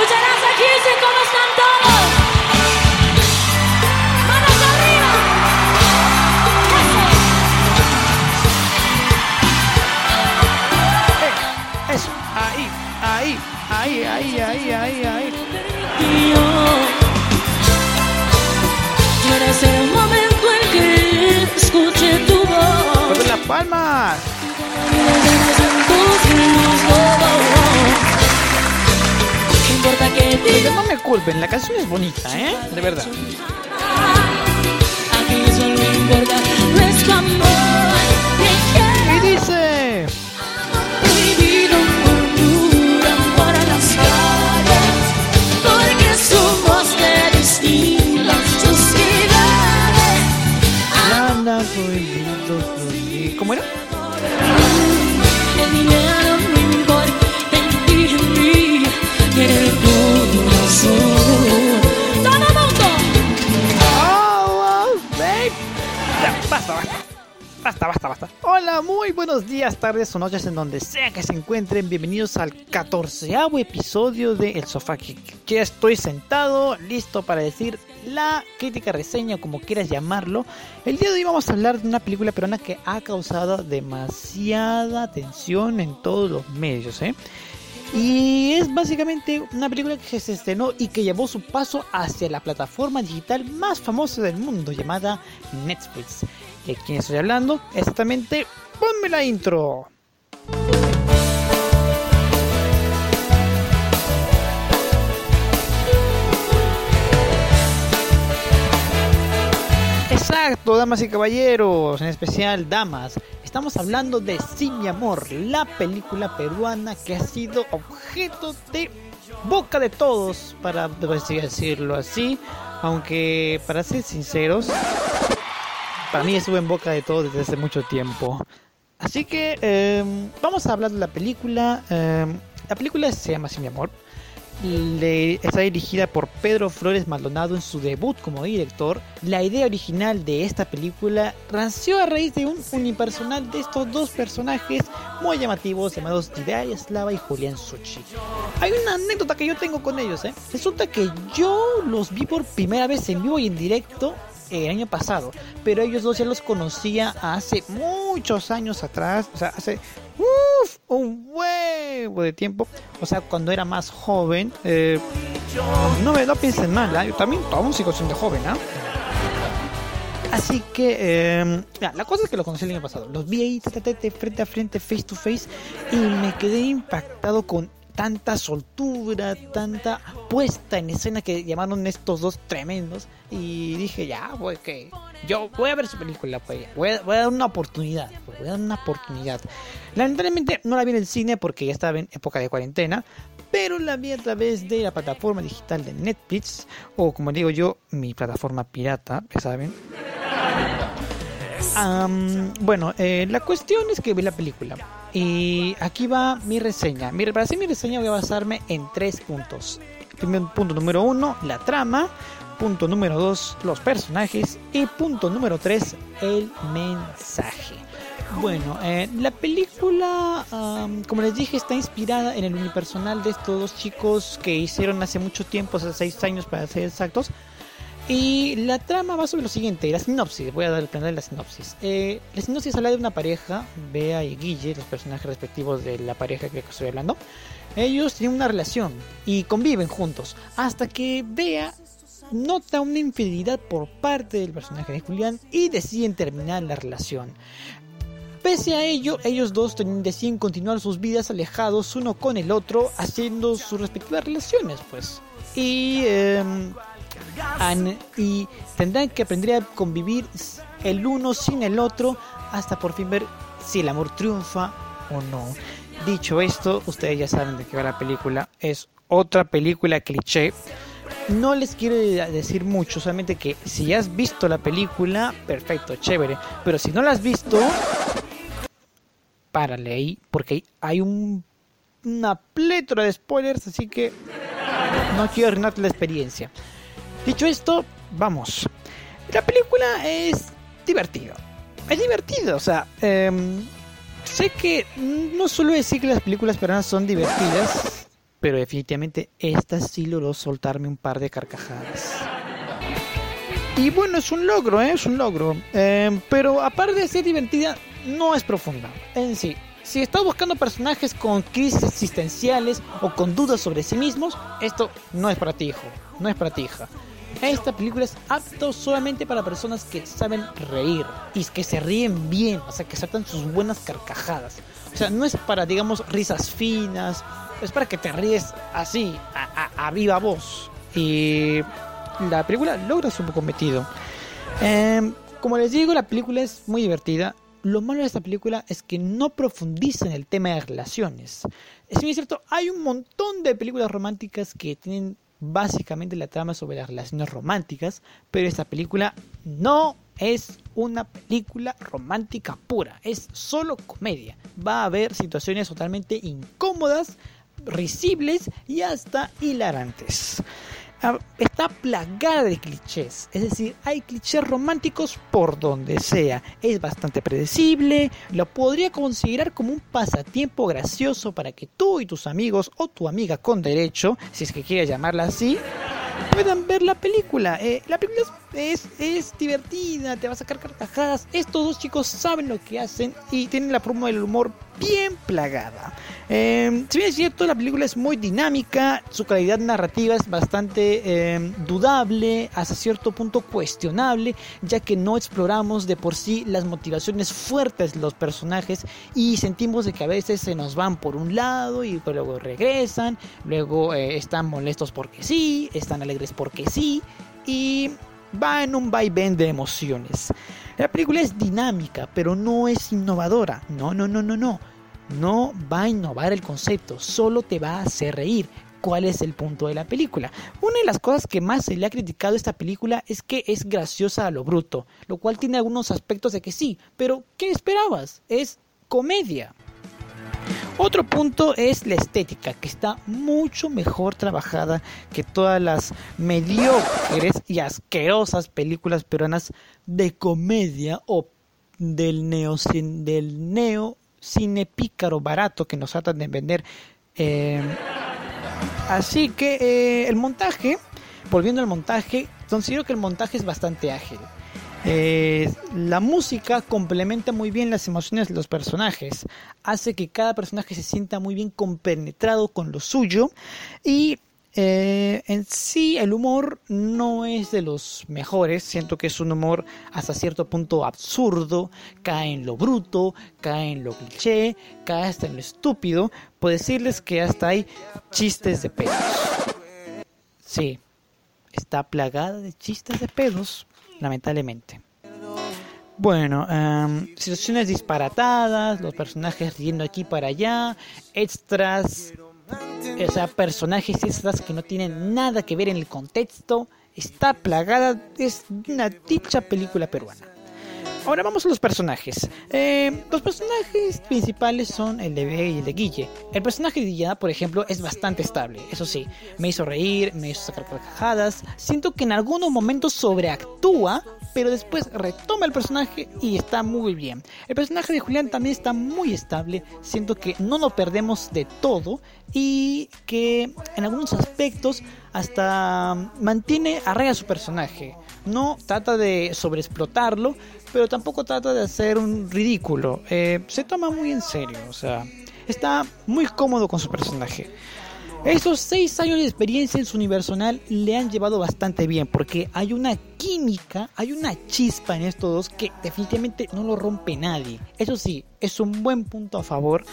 Escucharás aquí si cómo están todos. Manos arriba. Eh, Eso, ahí, ahí, ahí, ahí, ahí, ahí, ahí. Yo. Ser el momento en que escuche tu voz. Mueve las palmas. Me culpen, la canción es bonita, ¿eh? De verdad. Y dice... Prohibido murmuran Muy buenos días, tardes o noches en donde sea que se encuentren. Bienvenidos al catorceavo episodio de El Sofá Geek. Ya estoy sentado, listo para decir la crítica reseña, como quieras llamarlo. El día de hoy vamos a hablar de una película peruana que ha causado demasiada atención en todos los medios, ¿eh? Y es básicamente una película que se estrenó y que llevó su paso hacia la plataforma digital más famosa del mundo llamada Netflix. ¿De quién estoy hablando? Exactamente, ponme la intro. Exacto, damas y caballeros, en especial damas. Estamos hablando de Sin mi amor, la película peruana que ha sido objeto de boca de todos, para decirlo así. Aunque, para ser sinceros, para mí estuvo en boca de todos desde hace mucho tiempo. Así que eh, vamos a hablar de la película. eh, la película se llama Sin mi amor. Le- está dirigida por Pedro Flores Maldonado en su debut como director. La idea original de esta película nació a raíz de un unipersonal de estos dos personajes muy llamativos llamados Didaria Slava y Julián Suchi. Hay una anécdota que yo tengo con ellos, ¿eh? Resulta que yo los vi por primera vez en vivo y en directo el año pasado, pero ellos dos ya los conocía hace muchos años atrás, o sea, hace un huevo de tiempo, o sea, cuando era más joven. eh, no me no piensen mal, ¿ah? yo también aún sigo siendo joven, ¿ah? Así que, eh, ya, la cosa es que los conocí el año pasado. Los vi ahí frente a frente, face to face, y me quedé impactado con tanta soltura, tanta puesta en escena que llamaron estos dos tremendos. Y dije, ya, pues que yo voy a ver su película, pues, voy a, voy a dar una oportunidad, pues, voy a dar una oportunidad. Lamentablemente no la vi en el cine porque ya estaba en época de cuarentena, pero la vi a través de la plataforma digital de Netflix, o como digo yo, mi plataforma pirata, ya saben. Am, bueno, eh, la cuestión es que vi la película. Y aquí va mi reseña. Mi, para hacer mi reseña voy a basarme en tres puntos. Punto número uno, la trama. Punto número dos, los personajes. Y punto número tres, el mensaje. Bueno, eh, la película, como les dije, está inspirada en el unipersonal de estos dos chicos que hicieron hace mucho tiempo, hace seis años para ser exactos. Y la trama va sobre lo siguiente, la sinopsis, voy a dar el plan de la sinopsis. Eh, la sinopsis habla de una pareja, Bea y Guille, los personajes respectivos de la pareja que estoy hablando. Ellos tienen una relación y conviven juntos, hasta que Bea nota una infidelidad por parte del personaje de Julián y deciden terminar la relación. Pese a ello, ellos dos deciden continuar sus vidas alejados uno con el otro, haciendo sus respectivas relaciones, pues. Y, em, y tendrán que aprender a convivir el uno sin el otro hasta por fin ver si el amor triunfa o no. Dicho esto, ustedes ya saben de qué va la película. Es otra película cliché. No les quiero decir mucho, solamente que si has visto la película, perfecto, chévere. Pero si no la has visto, párale ahí, porque hay un, una plétora de spoilers, así que no quiero arruinarte la experiencia. Dicho esto, vamos. La película es divertida. Es divertida, o sea, em, sé que no suelo decir que las películas peruanas son divertidas, pero definitivamente esta sí logró soltarme un par de carcajadas. Y bueno, es un logro, ¿eh? es un logro. Eh, pero aparte de ser divertida, no es profunda en sí. Si estás buscando personajes con crisis existenciales o con dudas sobre sí mismos, esto no es para ti, hijo. No es para. Esta película es apto solamente para personas que saben reír y que se ríen bien, o sea, que saltan sus buenas carcajadas. O sea, no es para, digamos, risas finas, es para que te ríes así, a, viva voz. Y la película logra su cometido. Em, como les digo, la película es muy divertida. Lo malo de esta película es que no profundiza en el tema de relaciones. Es cierto, hay un montón de películas románticas que tienen básicamente la trama sobre las relaciones románticas, pero esta película no es una película romántica pura, es solo comedia. Va a haber situaciones totalmente incómodas, risibles y hasta hilarantes. Ah, está plagada de clichés, es decir, hay clichés románticos por donde sea. Es bastante predecible, lo podría considerar como un pasatiempo gracioso para que tú y tus amigos o tu amiga con derecho, si es que quieres llamarla así, puedan ver la película. Eh, la película es, es, divertida, te va a sacar carcajadas. Estos dos chicos saben lo que hacen y tienen la promo del humor bien plagada. Eh, si bien es cierto, la película es muy dinámica, su calidad narrativa es bastante eh, dudable, hasta cierto punto cuestionable, ya que no exploramos de por sí las motivaciones fuertes de los personajes y sentimos de que a veces se nos van por un lado y luego regresan, luego eh, están molestos porque sí, están alegres porque sí y va en un vaivén de emociones. La película es dinámica, pero no es innovadora. No, no, no, no, no no va a innovar el concepto, solo te va a hacer reír. ¿Cuál es el punto de la película? Una de las cosas que más se le ha criticado a esta película es que es graciosa a lo bruto, lo cual tiene algunos aspectos de que sí, pero ¿qué esperabas? Es comedia. Otro punto es la estética, que está mucho mejor trabajada que todas las mediocres y asquerosas películas peruanas de comedia o del neo, del neo pícaro barato que nos tratan de vender. Eh, así que eh, el montaje, volviendo al montaje, considero que el montaje es bastante ágil. Eh, la música complementa muy bien las emociones de los personajes, hace que cada personaje se sienta muy bien compenetrado con lo suyo y eh, en sí, el humor no es de los mejores. Siento que es un humor hasta cierto punto absurdo. Cae en lo bruto, cae en lo cliché, cae hasta en lo estúpido. Puedo decirles que hasta hay chistes de pedos. Sí, está plagada de chistes de pedos, lamentablemente. Bueno, em, situaciones disparatadas, los personajes yendo aquí para allá, extras o sea, personajes estas que no tienen nada que ver en el contexto, está plagada, es una dicha película peruana. Ahora vamos a los personajes. Eh, los personajes principales son el de B y el de Guille. El personaje de Guille, por ejemplo, es bastante estable. Eso sí, me hizo reír, me hizo sacar carcajadas. Siento que en algunos momentos sobreactúa, pero después retoma el personaje y está muy bien. El personaje de Julián también está muy estable. Siento que no nos perdemos de todo y que en algunos aspectos hasta mantiene a raya su personaje. No trata de sobreexplotarlo, pero tampoco trata de hacer un ridículo. Eh, se toma muy en serio, o sea, está muy cómodo con su personaje. Esos seis años de experiencia en su universal le han llevado bastante bien porque hay una química, hay una chispa en estos dos que definitivamente no lo rompe nadie. Eso sí, es un buen punto a favor.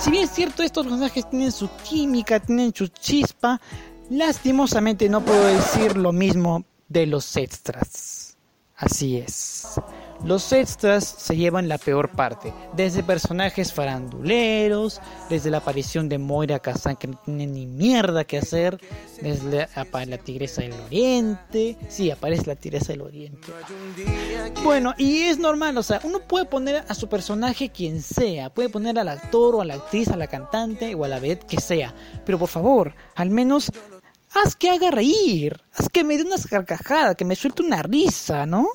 Si bien es cierto, estos personajes tienen su química, tienen su chispa, lastimosamente no puedo decir lo mismo de los extras. Así es. Los extras se llevan la peor parte, desde personajes faranduleros, desde la aparición de Moira Kazan que no tiene ni mierda que hacer, desde la, Tigresa del Oriente, sí, aparece la Tigresa del Oriente. Bueno, y es normal, o sea, uno puede poner a su personaje quien sea, puede poner al actor o a la actriz, a la cantante o a la vedette que sea, pero por favor, al menos haz que haga reír, haz que me dé una carcajada, que me suelte una risa, ¿no?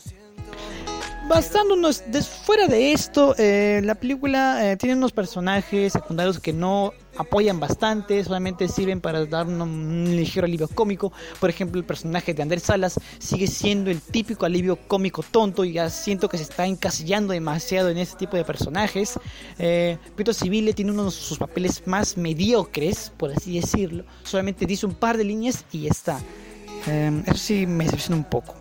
basándonos fuera de esto, eh, la película eh, tiene unos personajes secundarios que no apoyan bastante, solamente sirven para dar un, ligero alivio cómico. Por ejemplo, el personaje de Andrés Salas sigue siendo el típico alivio cómico tonto y ya siento que se está encasillando demasiado en este tipo de personajes. Eh, Pietro Civile tiene uno de sus papeles más mediocres, por así decirlo. Solamente dice un par de líneas y está. Eh, eso sí me decepciona un poco.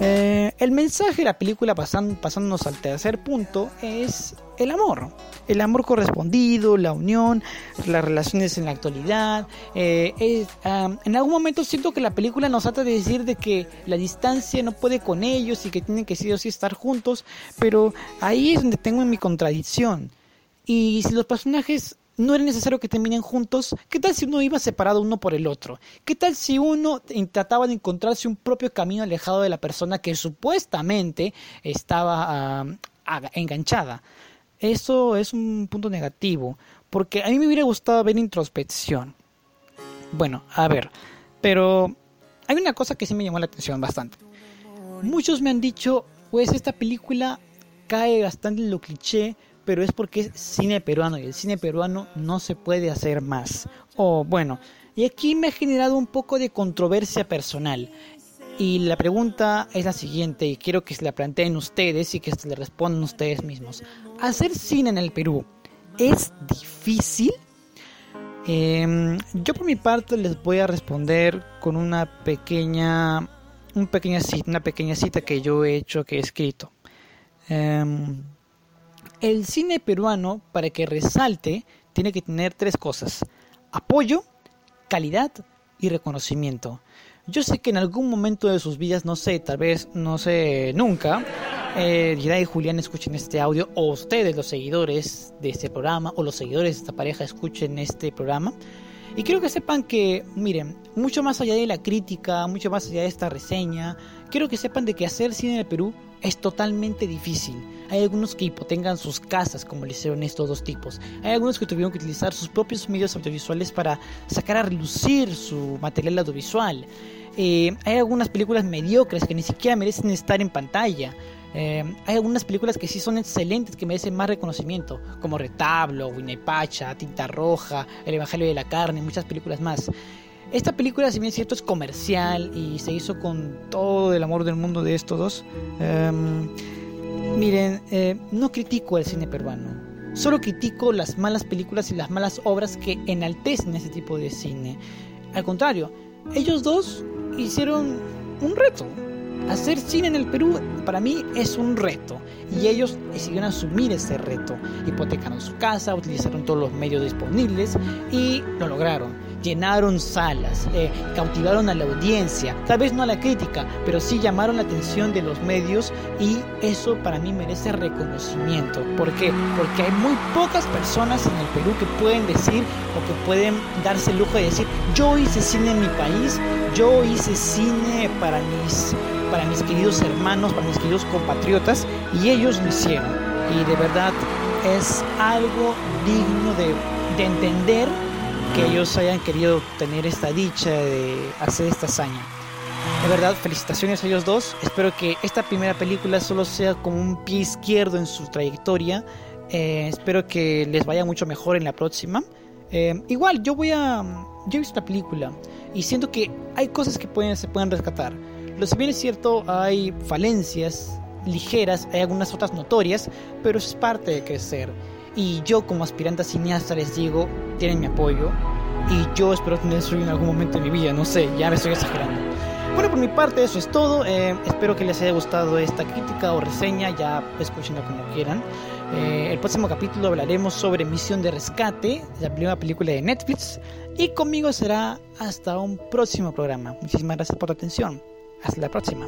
Eh, el mensaje de la película, pasándonos al tercer punto, es el amor. El amor correspondido, la unión, las relaciones en la actualidad. Eh, en algún momento siento que la película nos trata de decir de que la distancia no puede con ellos y que tienen que sí o sí estar juntos, pero ahí es donde tengo mi contradicción. Y si los personajes no era necesario que terminen juntos. ¿Qué tal si uno iba separado uno por el otro? ¿Qué tal si uno trataba de encontrarse un propio camino alejado de la persona que supuestamente estaba enganchada? Eso es un punto negativo, porque a mí me hubiera gustado ver introspección. Bueno, a ver, pero hay una cosa que sí me llamó la atención bastante. Muchos me han dicho, pues esta película cae bastante en lo cliché pero es porque es cine peruano y el cine peruano no se puede hacer más. O bueno, y aquí me ha generado un poco de controversia personal. Y la pregunta es la siguiente, y quiero que se la planteen ustedes y que se le respondan ustedes mismos. ¿Hacer cine en el Perú es difícil? Em, yo por mi parte les voy a responder con una pequeña, un pequeña cita, una pequeña cita que yo he hecho, que he escrito. Em, el cine peruano, para que resalte, tiene que tener tres cosas. Apoyo, calidad y reconocimiento. Yo sé que en algún momento de sus vidas, no sé, tal vez, no sé, nunca, eh, y Julián escuchen este audio, o ustedes, los seguidores de este programa, o los seguidores de esta pareja, escuchen este programa. Y quiero que sepan que, miren, mucho más allá de la crítica, mucho más allá de esta reseña, quiero que sepan de que hacer cine en el Perú es totalmente difícil. Hay algunos que hipotengan sus casas, como le hicieron estos dos tipos. Hay algunos que tuvieron que utilizar sus propios medios audiovisuales para sacar a relucir su material audiovisual. Eh, hay algunas películas mediocres que ni siquiera merecen estar en pantalla. Eh, hay algunas películas que sí son excelentes, que merecen más reconocimiento, como Retablo, Pacha, Tinta Roja, El Evangelio de la Carne, muchas películas más. Esta película, si bien es cierto, es comercial y se hizo con todo el amor del mundo de estos dos. Em, miren, eh, no critico el cine peruano. Solo critico las malas películas y las malas obras que enaltecen ese tipo de cine. Al contrario, ellos dos hicieron un reto. Hacer cine en el Perú para mí es un reto y ellos decidieron asumir ese reto. Hipotecaron su casa, utilizaron todos los medios disponibles y lo lograron llenaron salas, eh, cautivaron a la audiencia, tal vez no a la crítica, pero sí llamaron la atención de los medios y eso para mí merece reconocimiento. ¿Por qué? Porque hay muy pocas personas en el Perú que pueden decir o que pueden darse el lujo de decir, yo hice cine en mi país, yo hice cine para mis, para mis queridos hermanos, para mis queridos compatriotas y ellos lo hicieron. Y de verdad es algo digno de, de entender que ellos hayan querido tener esta dicha de hacer esta hazaña. De verdad, felicitaciones a ellos dos. Espero que esta primera película solo sea como un pie izquierdo en su trayectoria. Eh, espero que les vaya mucho mejor en la próxima. Eh, igual, yo voy a. Yo he visto la película y siento que hay cosas que pueden, se pueden rescatar. Lo si bien es cierto, hay falencias ligeras, hay algunas otras notorias, pero eso es parte de crecer. Y yo como aspirante a cineasta les digo, tienen mi apoyo. Y yo espero tener suyo en algún momento de mi vida, no sé, ya me estoy exagerando. Bueno, por mi parte eso es todo. Eh, espero que les haya gustado esta crítica o reseña, ya escúchenla como quieran. Eh, el próximo capítulo hablaremos sobre Misión de Rescate, la primera película de Netflix. Y conmigo será hasta un próximo programa. Muchísimas gracias por tu atención. Hasta la próxima.